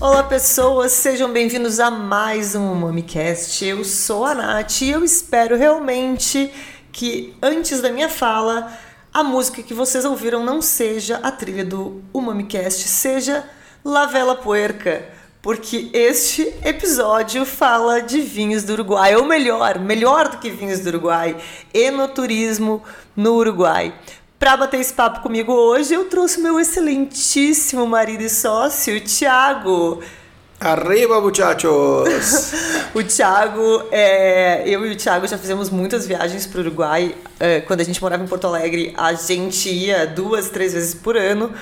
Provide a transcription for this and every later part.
Olá pessoas, sejam bem-vindos a mais um MamiCast. Eu sou a Nath e eu espero realmente que antes da minha fala a música que vocês ouviram não seja a trilha do MamiCast, seja La Vela Puerca, porque este episódio fala de vinhos do Uruguai, ou melhor, melhor do que vinhos do Uruguai, enoturismo no Uruguai. Para bater esse papo comigo hoje, eu trouxe meu excelentíssimo marido e sócio, Tiago. Arriba, muchachos! o Thiago, é, eu e o Thiago já fizemos muitas viagens para o Uruguai. É, quando a gente morava em Porto Alegre, a gente ia duas, três vezes por ano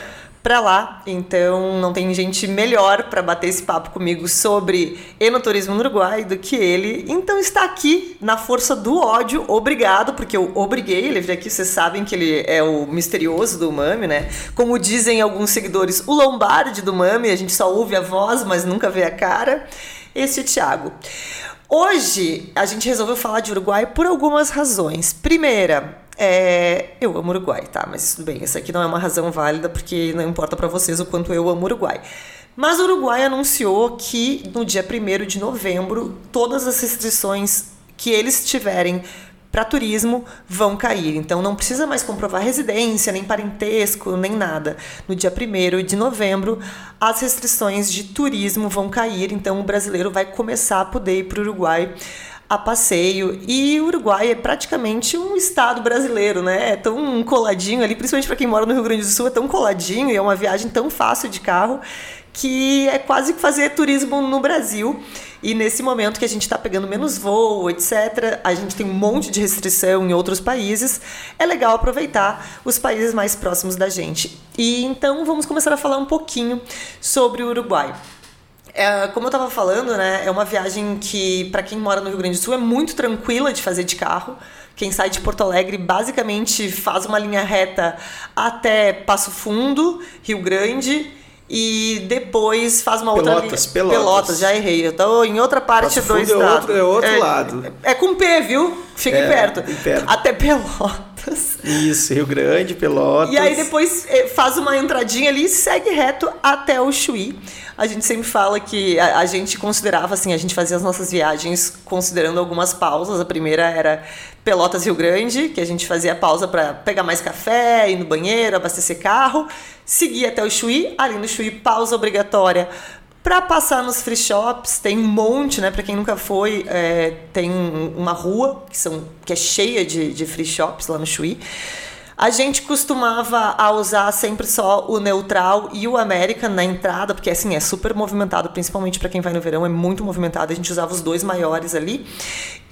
para lá. Então não tem gente melhor para bater esse papo comigo sobre enoturismo no Uruguai do que ele. Então está aqui na força do ódio. Obrigado, porque eu obriguei ele vir aqui. Vocês sabem que ele é o misterioso do Mami, né? Como dizem alguns seguidores, o Lombardi do Mami. A gente só ouve a voz, mas nunca vê a cara. Esse é Thiago. Hoje a gente resolveu falar de Uruguai por algumas razões. Primeira, é, eu amo Uruguai, tá? Mas tudo bem, essa aqui não é uma razão válida porque não importa para vocês o quanto eu amo Uruguai. Mas o Uruguai anunciou que no dia 1 de novembro todas as restrições que eles tiverem para turismo vão cair. Então não precisa mais comprovar residência, nem parentesco, nem nada. No dia 1 de novembro, as restrições de turismo vão cair, então o brasileiro vai começar a poder ir para o Uruguai a passeio. E o Uruguai é praticamente um estado brasileiro, né? É tão coladinho ali, principalmente para quem mora no Rio Grande do Sul, é tão coladinho e é uma viagem tão fácil de carro que é quase que fazer turismo no Brasil. E nesse momento que a gente está pegando menos voo, etc., a gente tem um monte de restrição em outros países, é legal aproveitar os países mais próximos da gente. E então vamos começar a falar um pouquinho sobre o Uruguai. É, como eu estava falando, né, é uma viagem que, para quem mora no Rio Grande do Sul, é muito tranquila de fazer de carro. Quem sai de Porto Alegre basicamente faz uma linha reta até Passo Fundo, Rio Grande, e depois faz uma Pelotas, outra linha. Pelotas. Pelotas, já errei. Eu tô em outra parte Passo do Fundo estado. É outro, é outro é, lado. É com P, viu? Fique É, perto. perto. Até Pelotas. Isso, Rio Grande, Pelotas. E aí depois eh, faz uma entradinha ali e segue reto até o Chuí. A gente sempre fala que a, a gente considerava assim, a gente fazia as nossas viagens considerando algumas pausas. A primeira era Pelotas Rio Grande, que a gente fazia pausa para pegar mais café, ir no banheiro, abastecer carro, seguir até o Chuí, ali no Chuí pausa obrigatória para passar nos free shops, tem um monte, né? Para quem nunca foi, é, tem uma rua que, são, que é cheia de, de free shops lá no Chuí. A gente costumava a usar sempre só o neutral e o American na entrada, porque assim é super movimentado, principalmente para quem vai no verão, é muito movimentado. A gente usava os dois maiores ali.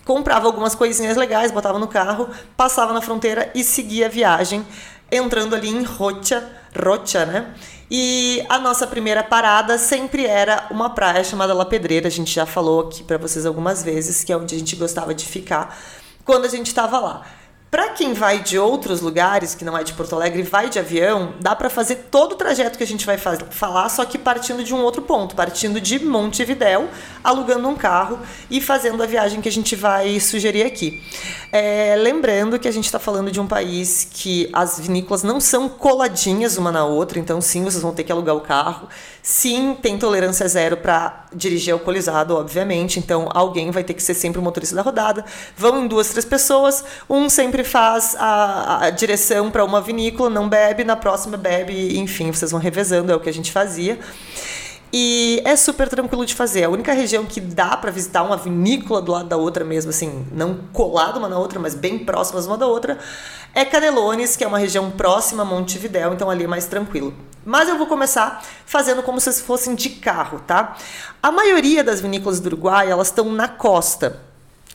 Comprava algumas coisinhas legais, botava no carro, passava na fronteira e seguia a viagem, entrando ali em Rocha, Rocha, né? E a nossa primeira parada sempre era uma praia chamada La Pedreira. A gente já falou aqui para vocês algumas vezes, que é onde a gente gostava de ficar quando a gente estava lá. Para quem vai de outros lugares, que não é de Porto Alegre, vai de avião, dá para fazer todo o trajeto que a gente vai falar, só que partindo de um outro ponto, partindo de Montevidéu, alugando um carro e fazendo a viagem que a gente vai sugerir aqui. É, lembrando que a gente está falando de um país que as vinícolas não são coladinhas uma na outra, então sim, vocês vão ter que alugar o carro. Sim, tem tolerância zero para dirigir alcoolizado, obviamente, então alguém vai ter que ser sempre o motorista da rodada. Vão em duas, três pessoas, um sempre faz a, a direção para uma vinícola, não bebe, na próxima bebe, enfim, vocês vão revezando, é o que a gente fazia. E é super tranquilo de fazer. A única região que dá para visitar uma vinícola do lado da outra mesmo, assim, não colado uma na outra, mas bem próximas uma da outra, é Canelones, que é uma região próxima a Montevidéu, então ali é mais tranquilo. Mas eu vou começar fazendo como se fossem de carro, tá? A maioria das vinícolas do Uruguai, elas estão na costa.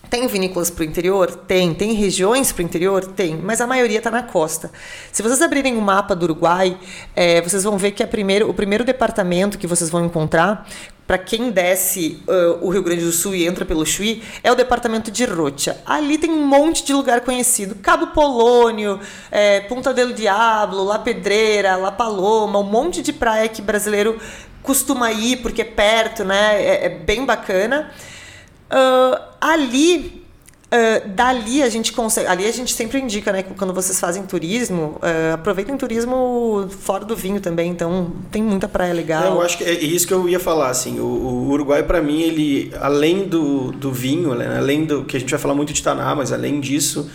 Tem vinícolas para o interior? Tem. Tem regiões para o interior? Tem. Mas a maioria está na costa. Se vocês abrirem o mapa do Uruguai, é, vocês vão ver que primeiro, o primeiro departamento que vocês vão encontrar, para quem desce uh, o Rio Grande do Sul e entra pelo Chuí, é o departamento de Rocha. Ali tem um monte de lugar conhecido. Cabo Polônio, é, Punta del Diablo, La Pedreira, La Paloma, um monte de praia que brasileiro costuma ir porque é perto, né? é, é bem bacana. Uh, ali Uh, dali a gente consegue. Ali a gente sempre indica, né? Quando vocês fazem turismo, uh, aproveitem turismo fora do vinho também. Então tem muita praia legal. É, eu acho que é isso que eu ia falar. Assim, o, o Uruguai, para mim, ele, além do, do vinho, né, além do que a gente vai falar muito de Taná, mas além disso.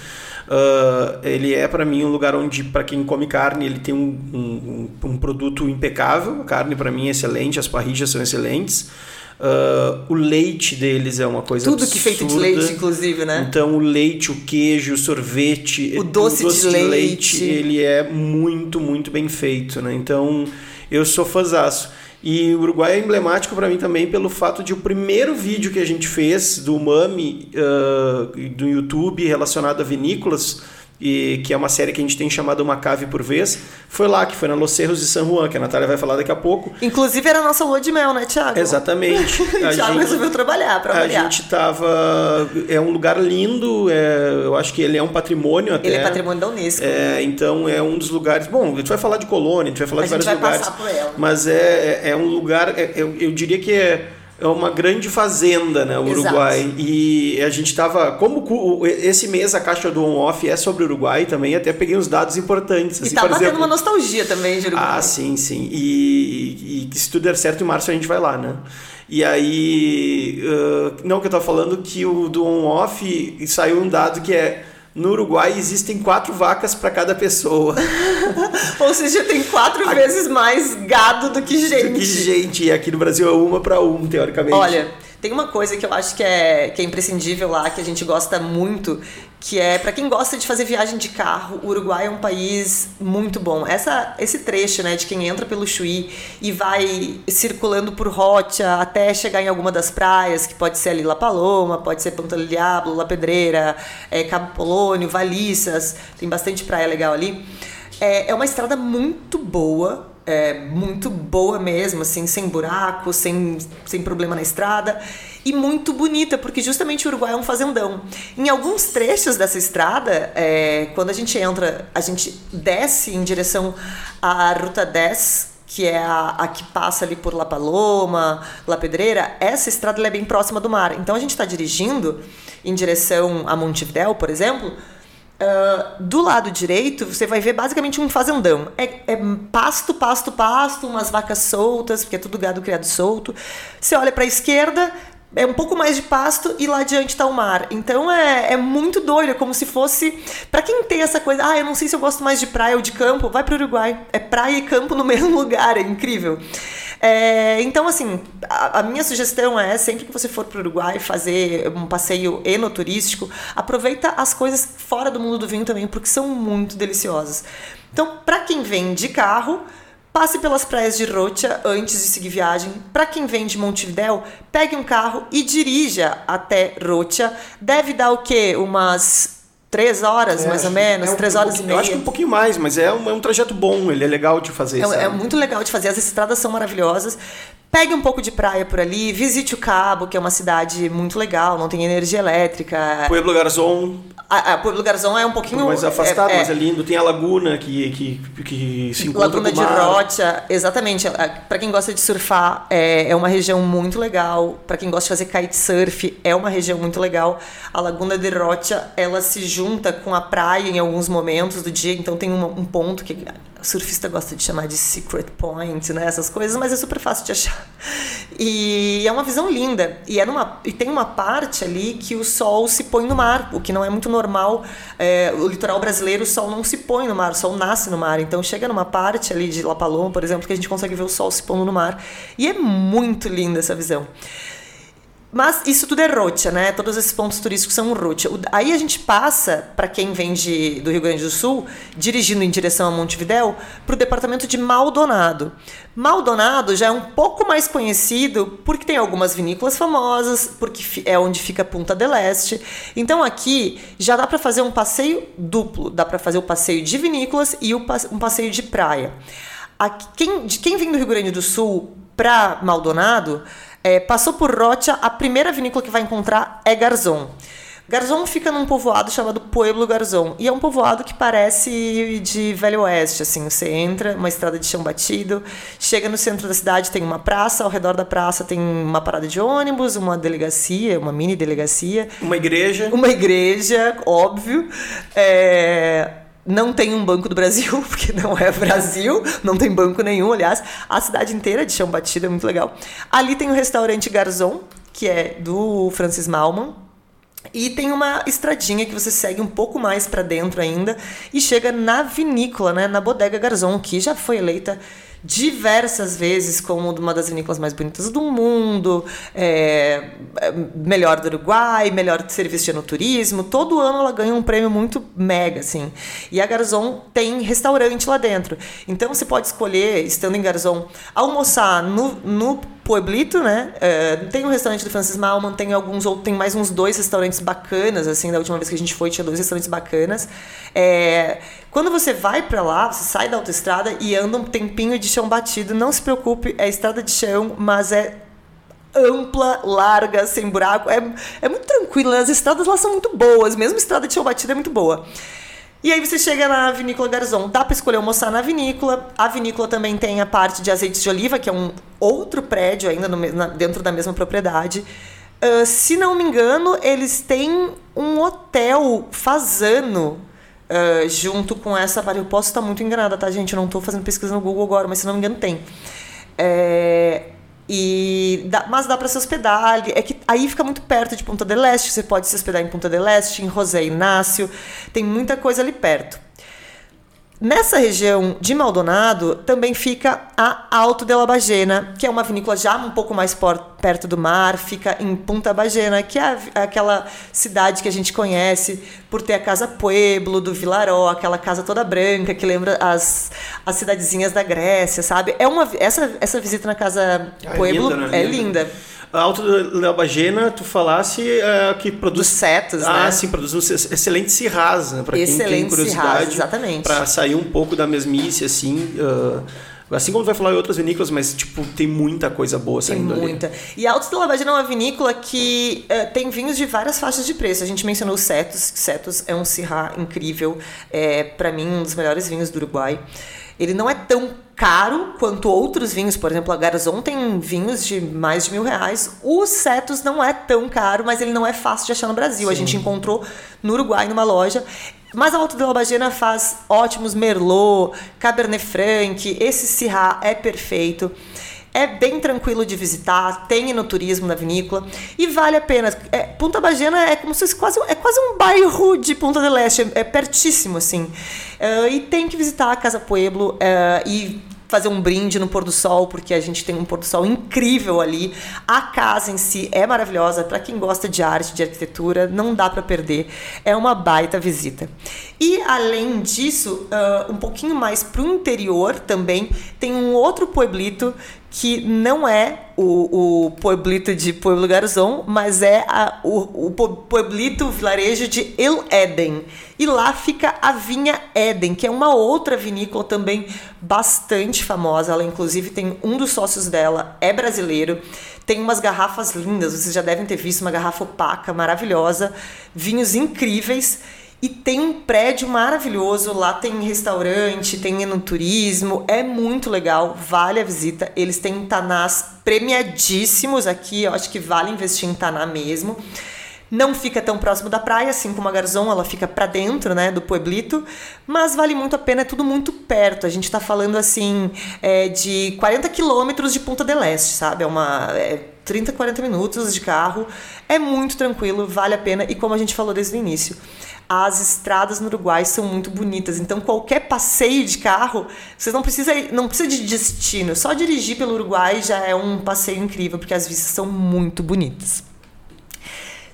Uh, ele é para mim um lugar onde para quem come carne ele tem um, um, um produto impecável a carne para mim é excelente as parrillas são excelentes Uh, o leite deles é uma coisa Tudo absurda. que é feito de leite, inclusive, né? Então, o leite, o queijo, o sorvete, o doce, o doce de, de leite. leite. ele é muito, muito bem feito, né? Então, eu sou fãzaço. E o Uruguai é emblemático para mim também pelo fato de o primeiro vídeo que a gente fez do Mami uh, do YouTube relacionado a vinícolas e que é uma série que a gente tem chamado Uma Cave por Vez, foi lá, que foi na Los Cerros de San Juan, que a Natália vai falar daqui a pouco. Inclusive era a nossa lua de mel, né, Thiago? Exatamente. A Thiago gente, resolveu trabalhar para A gente tava... É um lugar lindo, é, eu acho que ele é um patrimônio até. Ele é patrimônio da Unesco. É, então é um dos lugares... Bom, a gente vai falar de colônia, a gente vai falar a de vários lugares. Passar por ela. Mas é, é, é um lugar... É, eu, eu diria que é é uma grande fazenda, né, o Uruguai. Exato. E a gente estava, como esse mês a caixa do on-off é sobre o Uruguai também, até peguei uns dados importantes. E assim, tá por batendo exemplo, uma nostalgia também de Uruguai. Ah, sim, sim. E, e, se tudo der certo em março a gente vai lá, né? E aí, uh, não que eu tava falando que o do on-off saiu um dado que é no Uruguai existem quatro vacas para cada pessoa. Ou seja, tem quatro aqui, vezes mais gado do que gente. Do que gente. E aqui no Brasil é uma para um, teoricamente. Olha, tem uma coisa que eu acho que é, que é imprescindível lá, que a gente gosta muito, que é para quem gosta de fazer viagem de carro, o Uruguai é um país muito bom. Essa, esse trecho, né, de quem entra pelo Chuí e vai circulando por Rocha até chegar em alguma das praias, que pode ser ali La Paloma, pode ser Ponta do Diablo, La Pedreira, é, Cabo Polônio, Valissas, tem bastante praia legal ali. É, é uma estrada muito boa, é, muito boa mesmo, assim, sem buraco, sem, sem problema na estrada. E muito bonita, porque justamente o Uruguai é um fazendão. Em alguns trechos dessa estrada, é, quando a gente entra, a gente desce em direção à Ruta 10, que é a, a, que passa ali por La Paloma, La Pedreira, essa estrada é bem próxima do mar. Então a gente está dirigindo em direção a Montevidéu, por exemplo, Uh, do lado direito, você vai ver basicamente um fazendão. É, é, pasto, pasto, pasto, umas vacas soltas, porque é tudo gado criado solto. Você olha para a esquerda, é um pouco mais de pasto e lá adiante está o mar. Então é, é muito doido, é como se fosse. para quem tem essa coisa, ah, eu não sei se eu gosto mais de praia ou de campo, vai para o Uruguai. É praia e campo no mesmo lugar, é incrível. É, então, assim, a, a, minha sugestão é, sempre que você for para o Uruguai fazer um passeio enoturístico, aproveita as coisas fora do mundo do vinho também, porque são muito deliciosas. Então, para quem vem de carro, passe pelas praias de Rocha antes de seguir viagem. Para quem vem de Montevidéu, pegue um carro e dirija até Rocha. Deve dar o quê? Umas três horas, é, mais ou menos, é um, três horas um e meia. Eu acho que um pouquinho mais, mas é um, é um trajeto bom, ele é legal de fazer. É, é, muito legal de fazer, as estradas são maravilhosas. Pegue um pouco de praia por ali, visite o Cabo, que é uma cidade muito legal, não tem energia elétrica. Pueblo Garzón. A, a Pueblo Garzón é um pouquinho mais afastado, é, é, mas é lindo. Tem a Laguna que, que, que se encontra Laguna com o mar. de Rocha, exatamente. Para quem gosta de surfar, é, é uma região muito legal. Para quem gosta de fazer kitesurf, é uma região muito legal. A Laguna de Rocha, ela se junta com a praia em alguns momentos do dia, então tem um, um ponto que o surfista gosta de chamar de secret point, né? Essas coisas, mas é super fácil de achar. E é uma visão linda. E, é numa, e tem uma parte ali que o sol se põe no mar, o que não é muito normal. É, o litoral brasileiro, o sol não se põe no mar, o sol nasce no mar. Então chega numa parte ali de La Paloma, por exemplo, que a gente consegue ver o sol se pondo no mar. E é muito linda essa visão. Mas isso tudo é rocha, né? Todos esses pontos turísticos são rocha. Aí a gente passa, para quem vem de, do Rio Grande do Sul, dirigindo em direção a Montevidéu, para o departamento de Maldonado. Maldonado já é um pouco mais conhecido porque tem algumas vinícolas famosas, porque é onde fica Punta del Este. Então aqui já dá para fazer um passeio duplo, dá para fazer o passeio de vinícolas e um passeio de praia. Aqui, quem, de quem vem do Rio Grande do Sul para Maldonado, é, passou por Rocha, a primeira vinícola que vai encontrar é Garzon. Garzon fica num povoado chamado Pueblo Garzon. E é um povoado que parece de Velho Oeste, assim. Você entra, uma estrada de chão batido, chega no centro da cidade, tem uma praça, ao redor da praça tem uma parada de ônibus, uma delegacia, uma mini delegacia. Uma igreja. Uma igreja, óbvio. É não tem um banco do Brasil, porque não é Brasil, não tem banco nenhum, aliás. A cidade inteira de chão batido é muito legal. Ali tem o restaurante Garzon, que é do Francis Malman, e tem uma estradinha que você segue um pouco mais para dentro ainda e chega na vinícola, né, na Bodega Garzon, que já foi eleita diversas vezes como uma das vinícolas mais bonitas do mundo, é, melhor do Uruguai, melhor serviço no turismo. Todo ano ela ganha um prêmio muito mega, assim. E a Garzon tem restaurante lá dentro. Então você pode escolher, estando em Garzon, almoçar no, no Pueblito, né? É, tem o um restaurante do Francis Malman, tem alguns outros, tem mais uns dois restaurantes bacanas, assim, da última vez que a gente foi, tinha dois restaurantes bacanas. É, quando você vai para lá, você sai da autoestrada e anda um tempinho de chão batido, não se preocupe, é estrada de chão, mas é ampla, larga, sem buraco, é, é muito tranquilo, né? as estradas lá são muito boas, mesmo estrada de chão batido é muito boa. E aí você chega na vinícola Garzon. Dá para escolher almoçar na vinícola. A vinícola também tem a parte de azeites de oliva, que é um outro prédio ainda no, na, dentro da mesma propriedade. Uh, se não me engano, eles têm um hotel fazano uh, junto com essa. Eu posso estar muito enganada, tá, gente? Eu não estou fazendo pesquisa no Google agora, mas se não me engano, tem. É, e dá, mas dá para se hospedar. É que aí fica muito perto de Ponta del Este. Você pode se hospedar em Ponta del Este, em José Inácio. Tem muita coisa ali perto. Nessa região de Maldonado também fica a Alto de la Bagena, que é uma vinícola já um pouco mais perto do mar, fica em Punta Bagena, que é aquela cidade que a gente conhece por ter a Casa Pueblo do Vilaró, aquela casa toda branca que lembra as, as cidadezinhas da Grécia, sabe? É uma essa essa visita na Casa ah, Pueblo é linda. Né? É linda. A Alto da Bagena, tu falasse é, que produz. Dos setos, ah, né? sim, produz um excelente cirraz, né? Pra quem tem curiosidade. exatamente. Pra sair um pouco da mesmice, assim. Uh, assim como tu vai falar em outras vinícolas, mas, tipo, tem muita coisa boa saindo tem muita. ali. E a Alto da Bagena é uma vinícola que uh, tem vinhos de várias faixas de preço. A gente mencionou o Cetus. Cetus é um cirrá incrível. É, para mim, um dos melhores vinhos do Uruguai. Ele não é tão caro quanto outros vinhos, por exemplo, a Garzon tem vinhos de mais de mil reais. O Cetus não é tão caro, mas ele não é fácil de achar no Brasil. Sim. A gente encontrou no Uruguai, numa loja. Mas a Alto de Labagena faz ótimos Merlot, Cabernet Franc, esse Syrah é perfeito. É bem tranquilo de visitar, tem no turismo na vinícola e vale a pena. É, Punta Bagena é como se fosse quase, é quase um bairro de Punta del Este, é, é pertíssimo assim. Uh, e tem que visitar a Casa Pueblo uh, e fazer um brinde no pôr do sol, porque a gente tem um pôr do sol incrível ali. A casa em si é maravilhosa, para quem gosta de arte, de arquitetura, não dá para perder. É uma baita visita. E além disso, uh, um pouquinho mais para o interior também tem um outro pueblito que não é o, o pueblito de Pueblo Garzón, mas é a, o, o pueblito vilarejo de El Éden. E lá fica a Vinha Éden, que é uma outra vinícola também bastante famosa. Ela, inclusive, tem um dos sócios dela, é brasileiro. Tem umas garrafas lindas, vocês já devem ter visto uma garrafa opaca, maravilhosa. Vinhos incríveis. E tem um prédio maravilhoso, lá tem restaurante, tem enoturismo, é muito legal, vale a visita. Eles têm tanás premiadíssimos aqui, eu acho que vale investir em taná mesmo. Não fica tão próximo da praia, assim como a Garzon, ela fica para dentro, né, do pueblito, mas vale muito a pena, é tudo muito perto. A gente está falando, assim, é, de 40 quilômetros de Punta del Este, sabe? É uma... É 30, 40 minutos de carro, é muito tranquilo, vale a pena, e como a gente falou desde o início, as estradas no Uruguai são muito bonitas. Então, qualquer passeio de carro, você não precisa, não precisa de destino. Só dirigir pelo Uruguai já é um passeio incrível, porque as vistas são muito bonitas.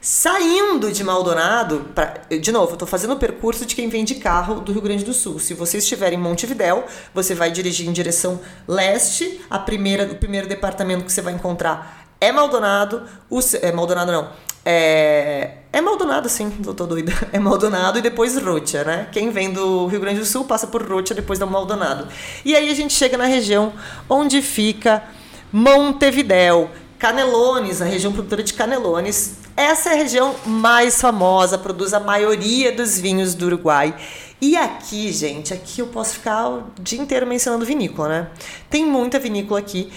Saindo de Maldonado, pra, de novo, eu estou fazendo o percurso de quem vem de carro do Rio Grande do Sul. Se você estiver em Montevidéu, você vai dirigir em direção leste. A primeira, o primeiro departamento que você vai encontrar é Maldonado. O, é Maldonado não. É, é Maldonado, sim, eu tô doida. É Maldonado e depois Rocha, né? Quem vem do Rio Grande do Sul passa por Rocha depois da Maldonado. E aí a gente chega na região onde fica Montevidéu, Canelones, a região produtora de Canelones. Essa é a região mais famosa, produz a maioria dos vinhos do Uruguai. E aqui, gente, aqui eu posso ficar o dia inteiro mencionando vinícola, né? Tem muita vinícola aqui.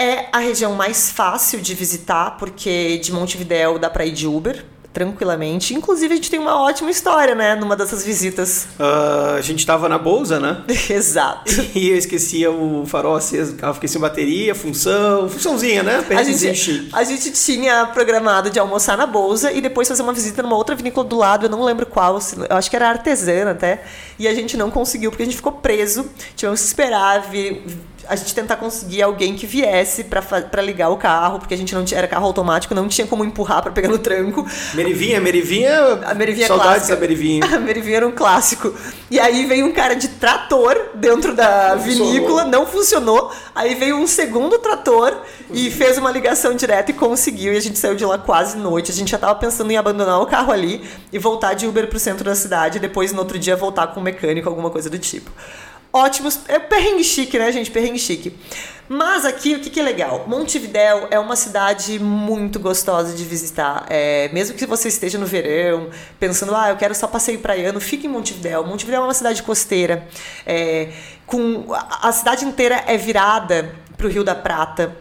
É a região mais fácil de visitar, porque de Montevidéu dá para ir de Uber, tranquilamente. Inclusive, a gente tem uma ótima história, né? Numa dessas visitas. Uh, a gente tava na bolsa, né? Exato. E eu esquecia o farol aceso do carro, fiquei sem bateria, função, funçãozinha, né? A gente, a gente tinha programado de almoçar na bolsa e depois fazer uma visita numa outra vinícola do lado, eu não lembro qual, eu acho que era artesana até, e a gente não conseguiu porque a gente ficou preso, tivemos que esperar vir, a gente tentar conseguir alguém que viesse para ligar o carro, porque a gente não tinha, era carro automático, não tinha como empurrar para pegar no tranco. Merivinha, Merivinha, a Merivinha saudades clássica. da Merivinha. A Merivinha era um clássico. E aí veio um cara de trator dentro da não vinícola, não funcionou. Aí veio um segundo trator e fez uma ligação direta e conseguiu. E a gente saiu de lá quase noite. A gente já tava pensando em abandonar o carro ali e voltar de Uber pro centro da cidade, e depois no outro dia voltar com um mecânico, alguma coisa do tipo ótimos. É perrengue chique, né, gente? Perrengue chique. Mas aqui, o que, que é legal? Montevidéu é uma cidade muito gostosa de visitar. É, mesmo que você esteja no verão, pensando, ah, eu quero só passeio praiano, fique em Montevidéu. Montevidéu é uma cidade costeira. É, com, a cidade inteira é virada para o Rio da Prata.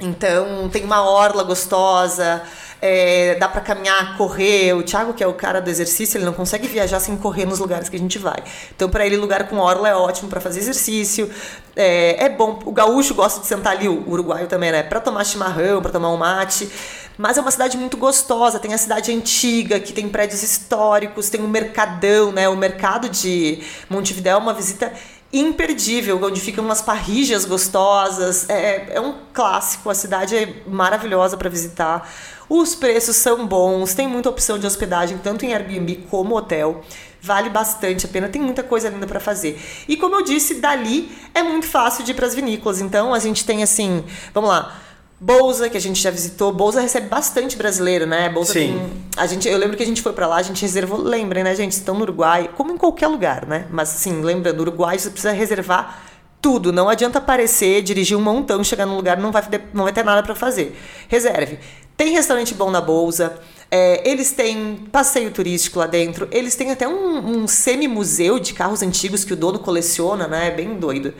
Então, tem uma orla gostosa é, dá para caminhar, correr. O Thiago, que é o cara do exercício, ele não consegue viajar sem correr nos lugares que a gente vai. Então, para ele, lugar com orla é ótimo para fazer exercício. É, é, bom. O gaúcho gosta de sentar ali, o uruguaio também, né? Para tomar chimarrão, para tomar um mate. Mas é uma cidade muito gostosa. Tem a cidade antiga, que tem prédios históricos, tem um mercadão, né? O mercado de Montevidéu é uma visita imperdível, onde ficam umas parrilhas gostosas. É, é um clássico, a cidade é maravilhosa para visitar. Os preços são bons, tem muita opção de hospedagem, tanto em Airbnb como hotel. Vale bastante a pena, tem muita coisa linda para fazer. E como eu disse, dali é muito fácil de ir para as vinícolas. Então a gente tem assim, vamos lá. Bolsa, que a gente já visitou. Bolsa recebe bastante brasileiro, né? Bolsa Sim. tem. A gente, eu lembro que a gente foi para lá, a gente reservou. Lembrem, né, gente? Estão no Uruguai, como em qualquer lugar, né? Mas, assim, lembrando, Uruguai você precisa reservar tudo. Não adianta aparecer, dirigir um montão, chegar num lugar não vai, não vai ter nada para fazer. Reserve. Tem restaurante bom na Bolsa. É, eles têm passeio turístico lá dentro. Eles têm até um, um semi-museu de carros antigos que o dono coleciona, né? É bem doido.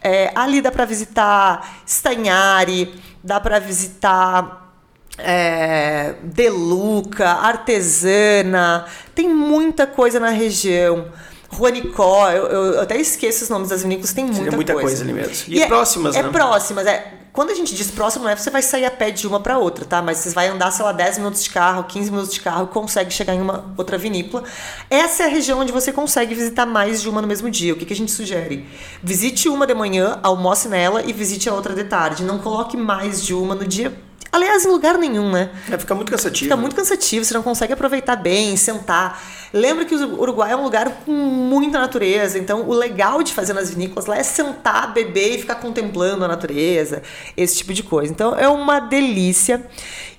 É, ali dá para visitar Stanhari, dá para visitar é, Deluca, Artesana. Tem muita coisa na região. Juanicó, eu, eu, até esqueço os nomes das vinícolas, tem muita, tem muita coisa. coisa ali mesmo. E, e é, próximas, é, né? É próximas, é. Quando a gente diz próximo, não é você vai sair a pé de uma para outra, tá? Mas você vai andar, sei lá, 10 minutos de carro, 15 minutos de carro, consegue chegar em uma outra vinícola. Essa é a região onde você consegue visitar mais de uma no mesmo dia. O que, que a gente sugere? Visite uma de manhã, almoce nela e visite a outra de tarde. Não coloque mais de uma no dia Aliás, em lugar nenhum, né? É, fica muito cansativo. Fica muito cansativo, você não consegue aproveitar bem, sentar. Lembra que o Uruguai é um lugar com muita natureza, então o legal de fazer nas vinícolas lá é sentar, beber e ficar contemplando a natureza, esse tipo de coisa. Então é uma delícia.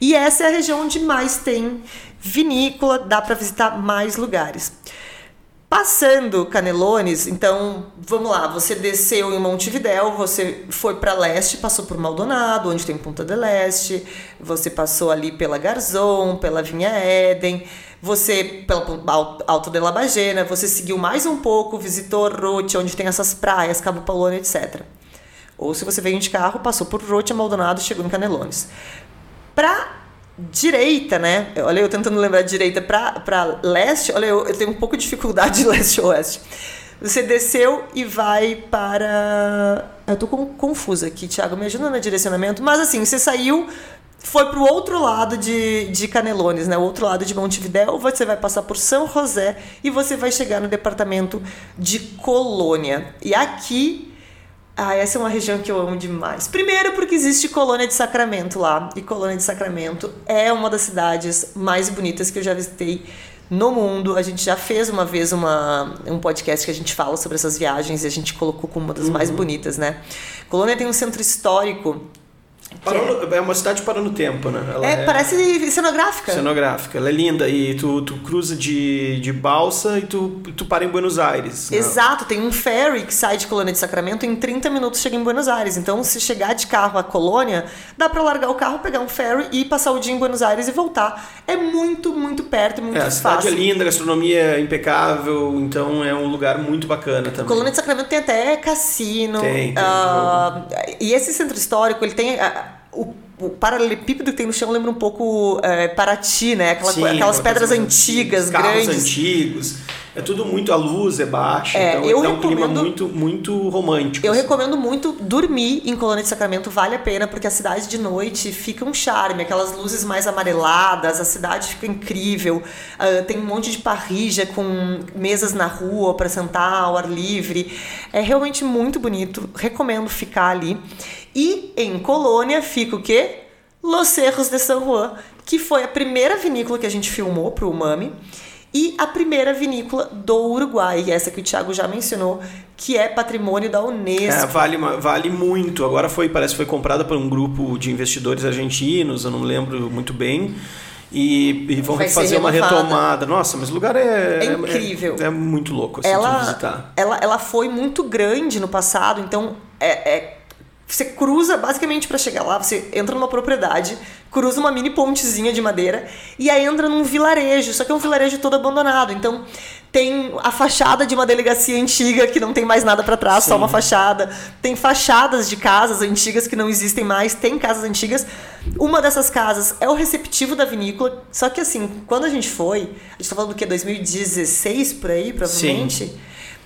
E essa é a região onde mais tem vinícola, dá para visitar mais lugares. Passando Canelones, então vamos lá, você desceu em Montevidéu, você foi para leste, passou por Maldonado, onde tem Punta del Este, você passou ali pela Garzon, pela Vinha Éden, você pelo Alto de la Bagena, você seguiu mais um pouco, visitou Rote, onde tem essas praias, Cabo Polônia, etc. Ou se você veio de carro, passou por Rote, Maldonado, chegou em Canelones. Para direita, né? Olha, eu tentando lembrar direita para leste. Olha, eu, eu, tenho um pouco de dificuldade de leste oeste. Você desceu e vai para. Eu tô confusa aqui, Thiago, me ajuda no direcionamento. Mas assim, você saiu, foi pro outro lado de, de Canelones, né? O outro lado de Montevidéu, você vai passar por São José e você vai chegar no departamento de Colônia. E aqui ah, essa é uma região que eu amo demais. Primeiro, porque existe Colônia de Sacramento lá. E Colônia de Sacramento é uma das cidades mais bonitas que eu já visitei no mundo. A gente já fez uma vez uma, um podcast que a gente fala sobre essas viagens e a gente colocou como uma das uhum. mais bonitas, né? Colônia tem um centro histórico Parou no- é uma cidade parando tempo, né? Ela É, parece cenográfica. cenográfica. Ela é linda e tu, tu cruza de, de balsa e tu, tu para em Buenos Aires. né? Exato, tem um ferry que sai de Colônia de Sacramento em 30 minutos chega em Buenos Aires. Então, se chegar de carro à Colônia, dá pra largar o carro, pegar um ferry e passar o dia em Buenos Aires e voltar. É muito, muito perto e muito É, a cidade fácil. é linda, a gastronomia é impecável, então é um lugar muito bacana também. Colônia de Sacramento tem até cassino. Tem, tem ah, e esse centro histórico, ele tem. O, o paralelepípedo que tem no chão lembra um pouco eh, Paraty, né? Aquela, Sim, aquelas pedras antigas, carros grandes. antigos. É tudo muito, a luz é baixa, É, então eu dá um clima muito, muito romântico. Eu assim. recomendo muito dormir em Colônia de Sacramento, vale a pena, porque a cidade de noite fica um charme, aquelas luzes mais amareladas, a cidade fica incrível. Ah, tem um monte de parrija com mesas na rua para sentar ao ar livre. É realmente muito bonito, recomendo ficar ali. E em Colônia fica o quê? Los Cerros de San Juan, que foi a primeira vinícola que a gente filmou pro Umami. E a primeira vinícola do Uruguai, essa que o Thiago já mencionou, que é patrimônio da Unesco. É, vale, vale muito. Agora foi, parece que foi comprada por um grupo de investidores argentinos, eu não lembro muito bem. E, e vão fazer uma retomada. Nossa, mas o lugar é, É incrível. É, é muito louco assim, de ela, visitar. ela, ela foi muito grande no passado, então é, é- você cruza basicamente para chegar lá, você entra numa propriedade, cruza uma mini pontezinha de madeira e aí entra num vilarejo, só que é um vilarejo todo abandonado. Então tem a fachada de uma delegacia antiga que não tem mais nada para trás, só Sim. uma fachada. Tem fachadas de casas antigas que não existem mais, tem casas antigas. Uma dessas casas é o receptivo da vinícola, só que assim, quando a gente foi, a gente tá falando do que 2016 por aí, provavelmente.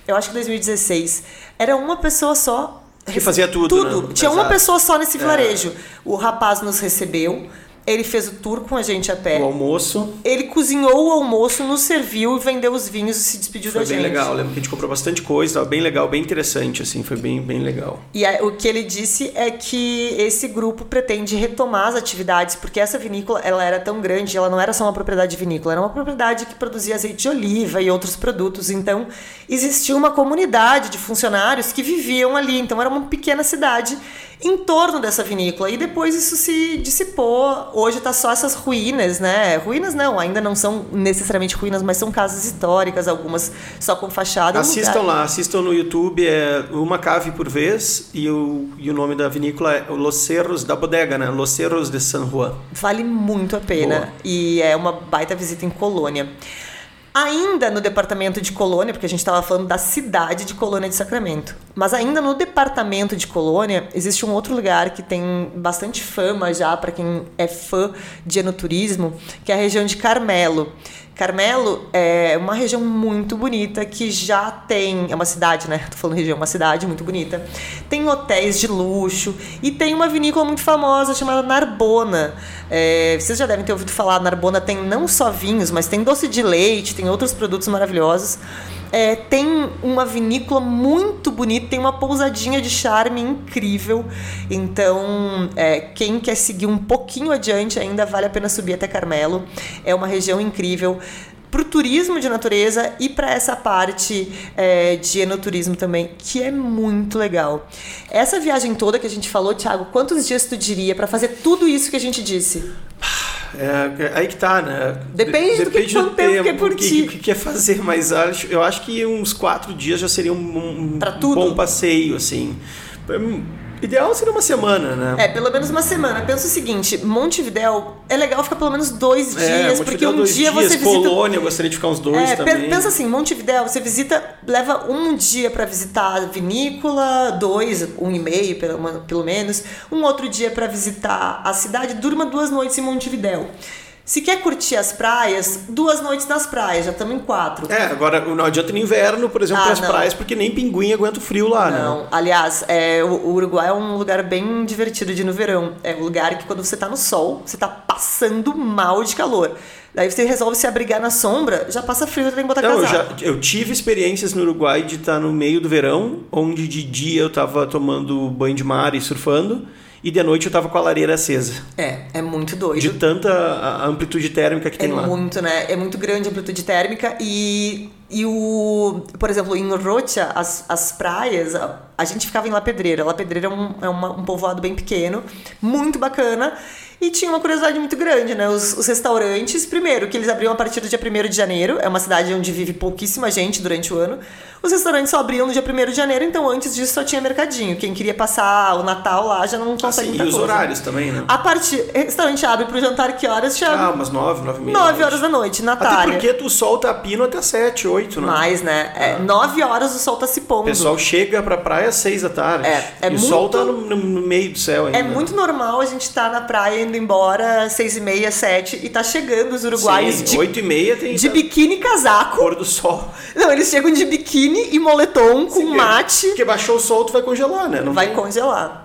Eu acho que 2016. Era uma pessoa só. Que fazia tudo, Tudo. né? Tinha uma Exato. pessoa só nesse É. vilarejo. O rapaz nos recebeu. Ele fez o tour com a gente a pé. O almoço Ele cozinhou o almoço, nos serviu, vendeu os vinhos e se despediu foi da bem gente. legal. Eu lembro que a gente comprou bastante coisa, tava bem legal, bem interessante, assim, foi bem, bem legal. E aí, o que ele disse é que esse grupo pretende retomar as atividades, porque essa vinícola ela era tão grande, ela não era só uma propriedade vinícola, era uma propriedade que produzia azeite de oliva e outros produtos. Então, existia uma comunidade de funcionários que viviam ali. Então, era uma pequena cidade em torno dessa vinícola. E depois isso se dissipou. Hoje tá só essas ruínas, né? Ruínas não, ainda não são necessariamente ruínas, mas são casas históricas, algumas só com fachada. Assistam lugar- lá, assistam no YouTube, é uma cave por vez e o, e o nome da vinícola é Los Cerros da Bodega, né? Los Cerros de San Juan. Vale muito a pena Boa. e é uma baita visita em Colônia. Ainda no departamento de Colônia, porque a gente estava falando da cidade de Colônia de Sacramento, mas ainda no departamento de Colônia existe um outro lugar que tem bastante fama já para quem é fã de enoturismo, que é a região de Carmelo. Carmelo é uma região muito bonita que já tem. É uma cidade, né? Tô falando região, uma cidade muito bonita. Tem hotéis de luxo e tem uma vinícola muito famosa chamada Narbona. É, vocês já devem ter ouvido falar, Narbona tem não só vinhos, mas tem doce de leite, tem outros produtos maravilhosos. É, tem uma vinícola muito bonita, tem uma pousadinha de charme incrível. Então, é, quem quer seguir um pouquinho adiante ainda vale a pena subir até Carmelo. É uma região incrível para o turismo de natureza e para essa parte é, de enoturismo também, que é muito legal. Essa viagem toda que a gente falou, Thiago, quantos dias tu diria para fazer tudo isso que a gente disse? É, é aí que tá, né? Depende do que- Depende quanto tempo quer o curtir. que, o que quer fazer, mas acho- eu acho que uns quatro dias já seria um, um Pra tudo? bom passeio, assim. Ideal seria uma semana, né? É, pelo menos uma semana. Pensa o seguinte, Montevidéu é legal ficar pelo menos dois É, dias, porque Montevidéu um dia dias, você visita Colônia, eu gostaria de ficar uns dois É, também. pensa assim, Montevidéu, você visita, leva um dia pra visitar a vinícola, dois, um e meio pelo, pelo menos, um outro dia pra visitar a cidade, durma duas noites em Montevidéu. Se quer curtir as praias, duas noites nas praias, já estamos em quatro. É, agora não adianta no inverno, por exemplo, Ah, as praias, porque nem pinguim aguenta o frio lá, né? Não, aliás, é, o Uruguai é um lugar bem divertido de ir no verão. É um lugar que quando você tá no sol, você tá passando mal de calor. Daí você resolve se abrigar na sombra, já passa frio, você tem que botar Não, eu, casaco. já, eu tive experiências no Uruguai de estar no meio do verão, onde de dia eu tava tomando banho de mar e surfando, e de noite eu tava com a lareira acesa. É, é muito doido. De tanta amplitude térmica que É tem lá. muito, né? É muito grande a amplitude térmica e, e o... Por exemplo, em Rocha, as, as praias, a- gente ficava em La Pedreira. La Pedreira é um, é uma, um povoado bem pequeno, muito bacana. E tinha uma curiosidade muito grande, né? Os, os, restaurantes, primeiro, que eles abriam a partir do dia 1 de janeiro, é uma cidade onde vive pouquíssima gente durante o ano. Os restaurantes só abriam no dia 1 de janeiro, então antes disso só tinha mercadinho. Quem queria passar o Natal lá já não consegue assim, E os horários também, né? A partir. Restaurante abre pro jantar que horas? Chama? Ah, umas 9, 9 e meia. 9 horas da noite, Natália. Até porque tu solta a pino até 7, 8, né? Mais, né? É, ah. 9 horas o sol tá se pondo. O pessoal chega pra praia às 6 da tarde. É, é e muito, o sol tá no, no, meio do céu ainda. É muito normal a gente estar tá na praia indo embora seis e meia, sete, e tá chegando os uruguaios Sim, de, 8 e meia tem de biquíni e casaco. Cor do sol. Não, eles chegam de biquíni e moletom com Sim, mate. Porque baixou o sol, tu vai congelar, né? Não vai tem... congelar.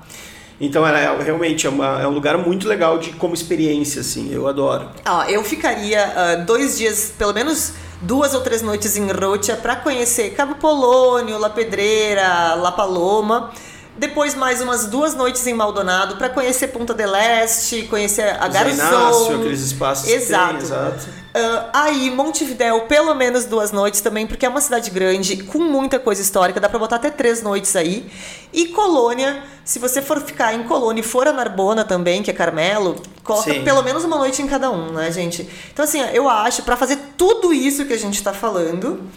Então é, realmente é, uma, é, um lugar muito legal de como experiência, assim, eu adoro. Ó, eu ficaria uh, dois dias, pelo menos duas ou três noites em Rocha para conhecer Cabo Polônio, La Pedreira, La Paloma. Depois mais umas duas noites em Maldonado para conhecer Punta del Este, conhecer a Garzão. aqueles espaços exato. Tem, exato. Uh, aí, Montevidéu, pelo menos duas noites também, porque é uma cidade grande, com muita coisa histórica, dá para botar até três noites aí. E Colônia, se você for ficar em Colônia e for a Narbona também, que é Carmelo, coloca Sim. pelo menos uma noite em cada um, né, gente? Então, assim, eu acho, para fazer tudo isso que a gente tá falando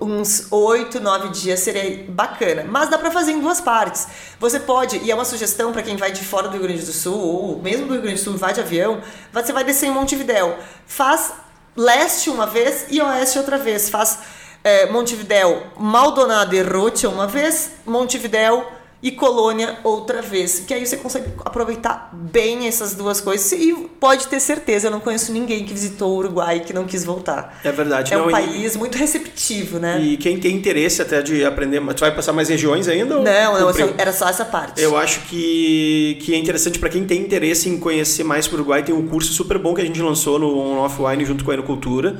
uns oito, nove dias seria bacana. Mas dá para fazer em duas partes. Você pode, e é uma sugestão para quem vai de fora do Rio Grande do Sul, ou mesmo do Rio Grande do Sul vai de avião, você vai descer em Montevidéu. Faz leste uma vez e oeste outra vez. Faz é, Montevidéu, Maldonado e Rocha uma vez, Montevidéu e Colônia outra vez. Que aí você consegue aproveitar bem essas duas coisas. E pode ter certeza, eu não conheço ninguém que visitou o Uruguai que não quis voltar. É verdade. É não, um país e... muito receptivo, né? E quem tem interesse até de aprender, tu vai passar mais regiões ainda? Não, não, era só essa parte. Eu acho que, que é interessante para quem tem interesse em conhecer mais o Uruguai. Tem um curso super bom que a gente lançou no On Offline junto com a Enocultura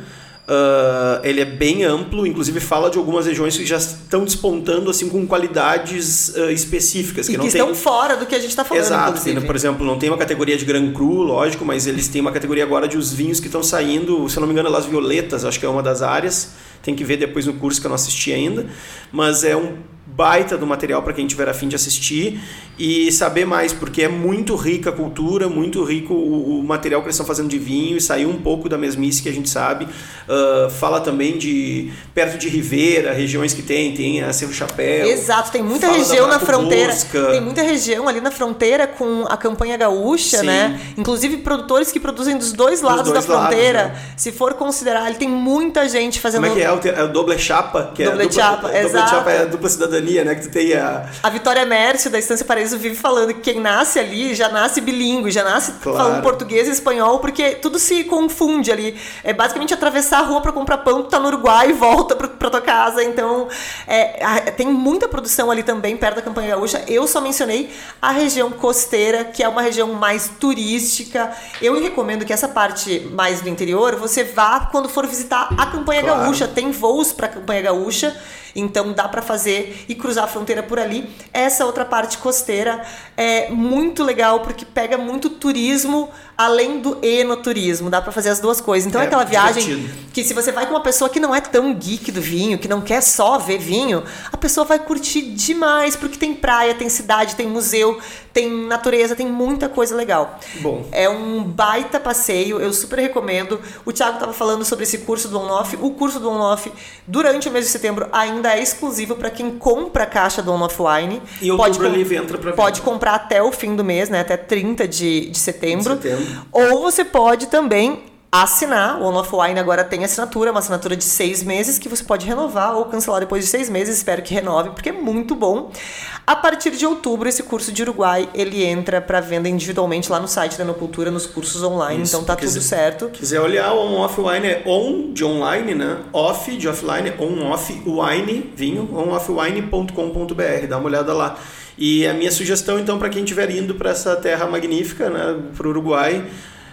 Uh, ele é bem amplo, inclusive fala de algumas regiões que já estão despontando assim com qualidades uh, específicas. Que, e não que tem... estão fora do que a gente está falando. Exato, tem, por exemplo, não tem uma categoria de Gran Cru, lógico, mas eles têm uma categoria agora de os vinhos que estão saindo, se eu não me engano, Las Violetas, acho que é uma das áreas. Tem que ver depois no curso que eu não assisti ainda. Mas é um baita do material para quem tiver afim de assistir e saber mais, porque é muito rica a cultura, muito rico o, o, material que eles estão fazendo de vinho e saiu um pouco da mesmice que a gente sabe. Uh, fala também de perto de Ribeira, regiões que tem, tem a Cerro Chapéu. Exato, tem muita região na fronteira. Bosca. Tem muita região ali na fronteira com a campanha gaúcha, Sim. né? Inclusive produtores que produzem dos dois lados dos dois da fronteira. Lados, né? Se for considerar, ele tem muita gente fazendo. Como é que é? O, é o doble chapa, que doble é dupla, chapa, doble exato. chapa é a dupla cidadania, né? Que tu tem a. A Vitória Mércio da Estância Paraíso vive falando que quem nasce ali já nasce bilíngue, já nasce claro. falando português e espanhol, porque tudo se confunde ali. É basicamente atravessar a rua para comprar pão, tu tá no Uruguai e volta pra, pra tua casa. Então, é, tem muita produção ali também, perto da Campanha Gaúcha. Eu só mencionei a região costeira, que é uma região mais turística. Eu recomendo que essa parte mais do interior você vá quando for visitar a Campanha claro. Gaúcha. Tem voos para a Campanha Gaúcha. Então dá para fazer e cruzar a fronteira por ali. Essa outra parte costeira é muito legal porque pega muito turismo além do enoturismo. Dá para fazer as duas coisas. Então é, é aquela viagem divertido. que se você vai com uma pessoa que não é tão geek do vinho, que não quer só ver vinho, a pessoa vai curtir demais porque tem praia, tem cidade, tem museu, tem natureza, tem muita coisa legal. Bom. É um baita passeio, eu super recomendo. O Thiago estava falando sobre esse curso do On-Off. O curso do On-Off, durante o mês de setembro, ainda é exclusivo para quem compra a caixa do On-Off Wine. E pode, livre entra pra Pode comprar até o fim do mês, né? Até 30 de, de setembro. De setembro. Ou você pode também assinar. O On Off Wine agora tem assinatura, uma assinatura de seis meses que você pode renovar ou cancelar depois de seis meses. Espero que renove, porque é muito bom. A partir de outubro, esse curso de Uruguai ele entra para venda individualmente lá no site da Enocultura, nos cursos online. Isso, então tá tudo quiser, certo. Quiser olhar o On Off Wine é on de online, né? Off de offline, on off wine, vinho, onoffwine.com.br. Dá uma olhada lá. E a minha sugestão então para quem estiver indo para essa terra magnífica, né, para o Uruguai,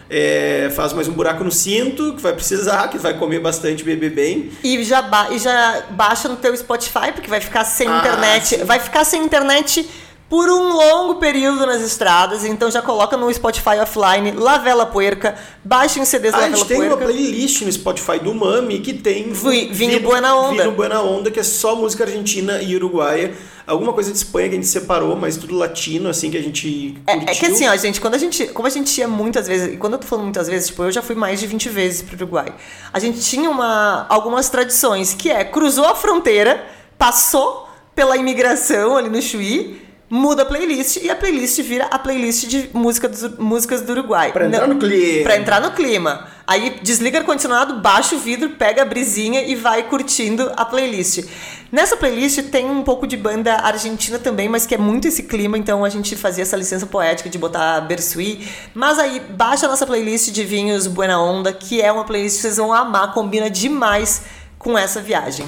é, faz mais um buraco no cinto, que vai precisar, que vai comer bastante, beber bem. E já, ba e já baixa no teu Spotify, porque vai ficar sem ah, internet. Sim. Vai ficar sem internet por um longo período nas estradas, então já coloca no Spotify offline, La Vela Puerca, baixem os CDs Ah, La a Vela gente tem uma Puerca. playlist no Spotify do Mami que tem Vi- Vinho Buena Onda. Vinho Buena Onda, que é só música argentina e uruguaia. Alguma coisa de Espanha que a gente separou, mas tudo latino, assim, que a gente É, é que assim, ó, gente, quando a gente. Como a gente ia muitas vezes, e quando eu tô falando muitas vezes, tipo, eu já fui mais de 20 vezes pro Uruguai. A gente tinha uma, algumas tradições, que é cruzou a fronteira, passou pela imigração ali no Chuí, muda a playlist e a playlist vira a playlist de música dos- músicas do Uruguai. Pra entrar no clima. Pra entrar no clima. Aí desliga o ar-condicionado, baixa o vidro, pega a brisinha e vai curtindo a playlist. Nessa playlist tem um pouco de banda argentina também, mas que é muito esse clima, então a gente fazia essa licença poética de botar Bersuí. Mas aí baixa a nossa playlist de vinhos Buena Onda, que é uma playlist que vocês vão amar, combina demais com essa viagem.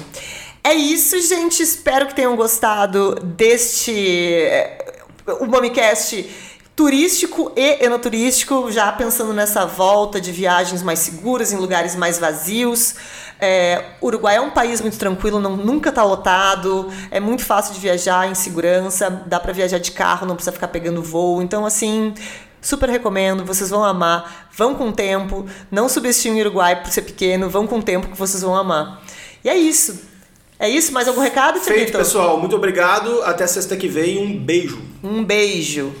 É isso, gente. Espero que tenham gostado deste eh, o Momicast turístico e enoturístico, já pensando nessa volta de viagens mais seguras, em lugares mais vazios. É, Uruguai é um país muito tranquilo, não, nunca tá lotado, é muito fácil de viajar em segurança, dá para viajar de carro, não precisa ficar pegando voo. Então, assim, super recomendo, vocês vão amar. Vão com tempo, não subestimem o Uruguai por ser pequeno, vão com tempo que vocês vão amar. E é isso. É isso? Mais algum recado, Feito, Felipe? pessoal. Muito obrigado. Até sexta que vem. Um beijo. Um beijo.